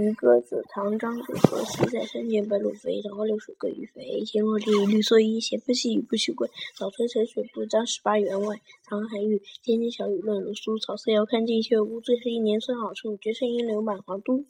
《渔歌子》唐·张志和，西塞山前白鹭飞，桃花流水鳜鱼肥。青箬地，绿蓑衣，斜风细雨不须归。《早春呈水部张十八员外》唐·韩愈，天街小雨润如酥，草色遥看近却无。最是一年春好处，绝胜烟柳满皇都。